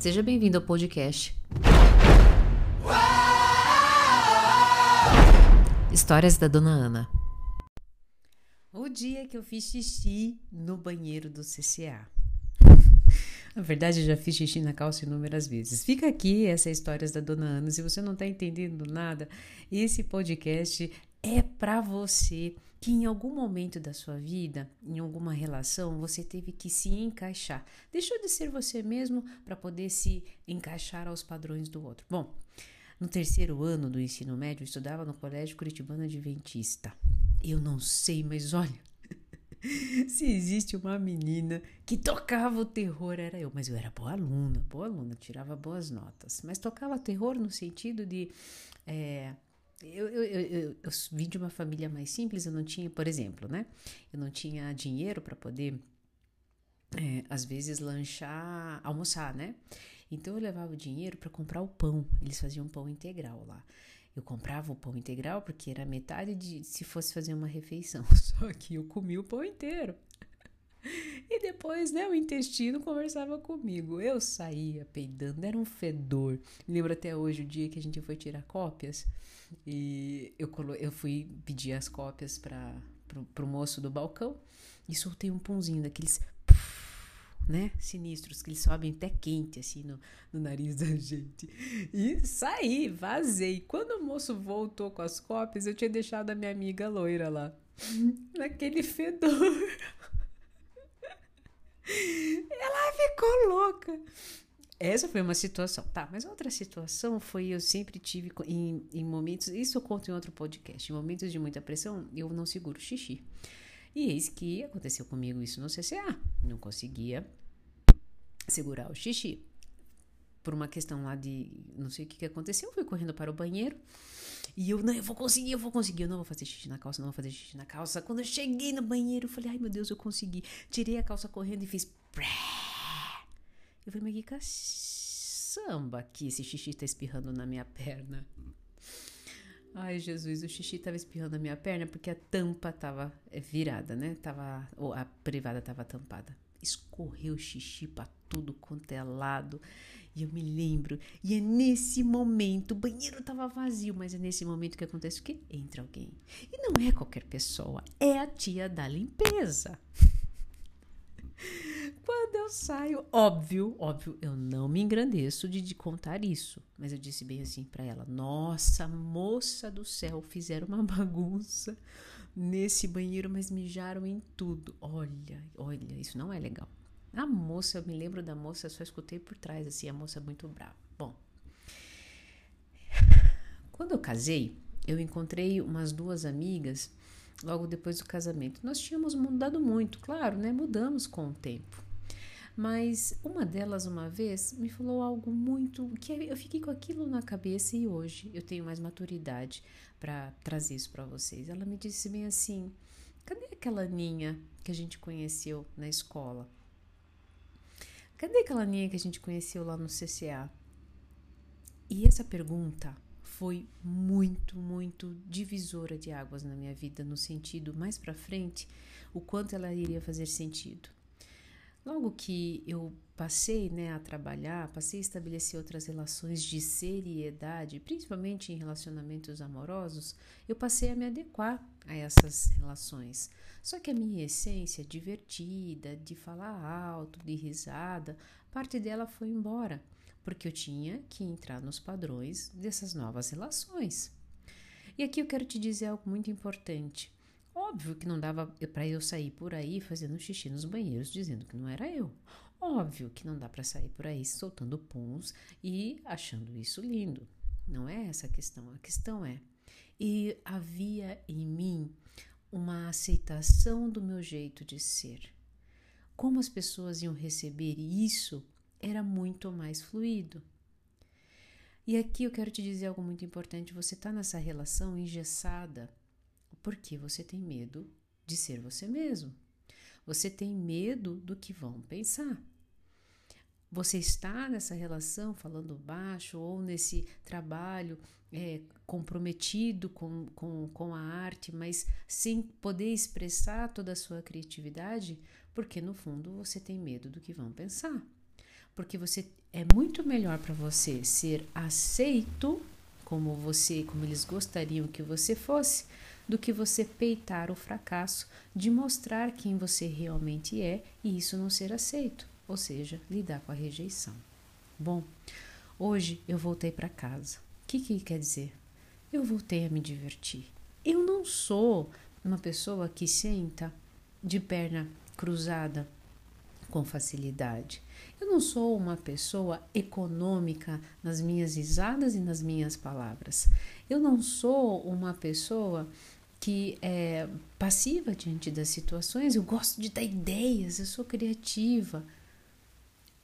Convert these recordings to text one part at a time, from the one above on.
Seja bem-vindo ao podcast. Histórias da Dona Ana. O dia que eu fiz xixi no banheiro do CCA. Na verdade, eu já fiz xixi na calça inúmeras vezes. Fica aqui essa histórias da Dona Ana. Se você não está entendendo nada, esse podcast é para você que em algum momento da sua vida, em alguma relação, você teve que se encaixar. Deixou de ser você mesmo para poder se encaixar aos padrões do outro. Bom, no terceiro ano do ensino médio, eu estudava no Colégio Curitibano Adventista. Eu não sei, mas olha, se existe uma menina que tocava o terror, era eu. Mas eu era boa aluna, boa aluna, tirava boas notas. Mas tocava terror no sentido de. É, eu, eu, eu, eu, vim de uma família mais simples, eu não tinha, por exemplo, né? Eu não tinha dinheiro para poder, é, às vezes, lanchar, almoçar, né? Então eu levava o dinheiro para comprar o pão. Eles faziam pão integral lá. Eu comprava o pão integral porque era metade de se fosse fazer uma refeição. Só que eu comi o pão inteiro. E depois, né, o intestino conversava comigo. Eu saía peidando, era um fedor. Lembro até hoje o dia que a gente foi tirar cópias e eu, colo eu fui pedir as cópias para pro, pro moço do balcão e soltei um pãozinho daqueles né, sinistros, que eles sobem até quente, assim, no, no nariz da gente. E saí, vazei. Quando o moço voltou com as cópias, eu tinha deixado a minha amiga loira lá, naquele fedor. Ela ficou louca. Essa foi uma situação. Tá, mas outra situação foi eu sempre tive em, em momentos. Isso eu conto em outro podcast. Em momentos de muita pressão, eu não seguro xixi. E eis que aconteceu comigo isso no CCA. Não conseguia segurar o xixi. Por uma questão lá de. Não sei o que, que aconteceu. Fui correndo para o banheiro. E eu, não, eu vou conseguir, eu vou conseguir. Eu não vou fazer xixi na calça, não vou fazer xixi na calça. Quando eu cheguei no banheiro, eu falei, ai meu Deus, eu consegui. Tirei a calça correndo e fiz. Eu falei, mas que caçamba que esse xixi tá espirrando na minha perna. Ai, Jesus, o xixi tava espirrando na minha perna porque a tampa tava é, virada, né? Tava, ou a privada tava tampada. Escorreu xixi pra tudo quanto é lado. E eu me lembro, e é nesse momento, o banheiro tava vazio, mas é nesse momento que acontece o quê? Entra alguém. E não é qualquer pessoa, é a tia da limpeza. Quando eu saio, óbvio, óbvio, eu não me engrandeço de, de contar isso, mas eu disse bem assim para ela: Nossa, moça do céu, fizeram uma bagunça nesse banheiro, mas mijaram em tudo. Olha, olha, isso não é legal. A moça, eu me lembro da moça, só escutei por trás, assim, a moça muito brava. Bom, quando eu casei, eu encontrei umas duas amigas logo depois do casamento. Nós tínhamos mudado muito, claro, né? Mudamos com o tempo. Mas uma delas, uma vez, me falou algo muito. que eu fiquei com aquilo na cabeça e hoje eu tenho mais maturidade para trazer isso para vocês. Ela me disse bem assim: cadê aquela Ninha que a gente conheceu na escola? Cadê aquela Ninha que a gente conheceu lá no CCA? E essa pergunta foi muito, muito divisora de águas na minha vida, no sentido mais para frente, o quanto ela iria fazer sentido. Logo que eu passei né, a trabalhar, passei a estabelecer outras relações de seriedade, principalmente em relacionamentos amorosos, eu passei a me adequar a essas relações. Só que a minha essência divertida, de falar alto, de risada, parte dela foi embora, porque eu tinha que entrar nos padrões dessas novas relações. E aqui eu quero te dizer algo muito importante. Óbvio que não dava para eu sair por aí fazendo xixi nos banheiros dizendo que não era eu. Óbvio que não dá para sair por aí soltando puns e achando isso lindo. Não é essa a questão. A questão é e havia em mim uma aceitação do meu jeito de ser. Como as pessoas iam receber isso era muito mais fluido. E aqui eu quero te dizer algo muito importante: você está nessa relação engessada porque você tem medo de ser você mesmo. Você tem medo do que vão pensar. Você está nessa relação falando baixo ou nesse trabalho é, comprometido com, com, com a arte, mas sem poder expressar toda a sua criatividade, porque no fundo você tem medo do que vão pensar. porque você é muito melhor para você ser aceito como você, como eles gostariam que você fosse, do que você peitar o fracasso de mostrar quem você realmente é e isso não ser aceito, ou seja, lidar com a rejeição. Bom, hoje eu voltei para casa. O que, que quer dizer? Eu voltei a me divertir. Eu não sou uma pessoa que senta de perna cruzada com facilidade. Eu não sou uma pessoa econômica nas minhas risadas e nas minhas palavras. Eu não sou uma pessoa que é passiva diante das situações. Eu gosto de dar ideias, eu sou criativa.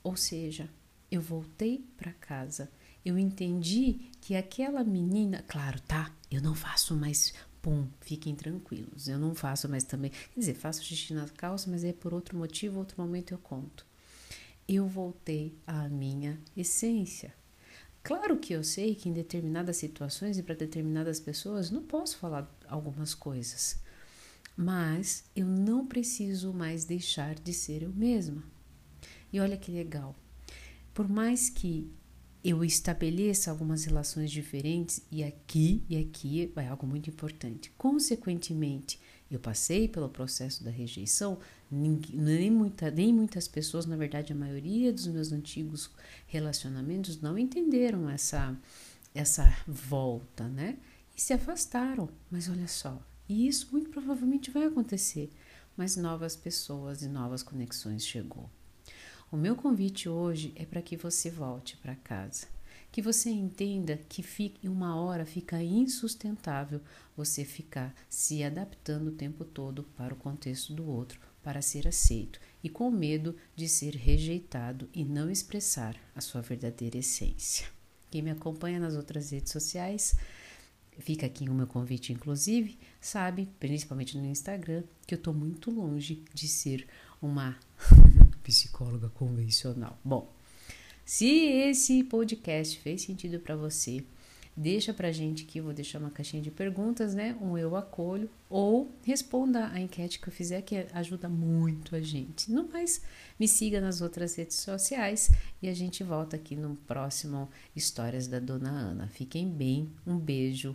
Ou seja, eu voltei para casa. Eu entendi que aquela menina, claro, tá? Eu não faço mais pum, fiquem tranquilos. Eu não faço mais também. Quer dizer, faço xixi na calça, mas é por outro motivo, outro momento eu conto. Eu voltei à minha essência. Claro que eu sei que em determinadas situações e para determinadas pessoas não posso falar algumas coisas, mas eu não preciso mais deixar de ser eu mesma. E olha que legal. Por mais que eu estabeleça algumas relações diferentes e aqui e aqui é algo muito importante. Consequentemente, eu passei pelo processo da rejeição, nem, muita, nem muitas pessoas, na verdade, a maioria dos meus antigos relacionamentos não entenderam essa, essa volta, né? E se afastaram. Mas olha só, e isso muito provavelmente vai acontecer, mas novas pessoas e novas conexões chegou. O meu convite hoje é para que você volte para casa, que você entenda que fique, uma hora fica insustentável você ficar se adaptando o tempo todo para o contexto do outro, para ser aceito e com medo de ser rejeitado e não expressar a sua verdadeira essência. Quem me acompanha nas outras redes sociais, fica aqui o meu convite, inclusive, sabe, principalmente no Instagram, que eu estou muito longe de ser uma psicóloga convencional. Bom, se esse podcast fez sentido para você, deixa pra gente aqui, vou deixar uma caixinha de perguntas, né? Um eu acolho ou responda a enquete que eu fizer que ajuda muito a gente. No mais, me siga nas outras redes sociais e a gente volta aqui no próximo Histórias da Dona Ana. Fiquem bem, um beijo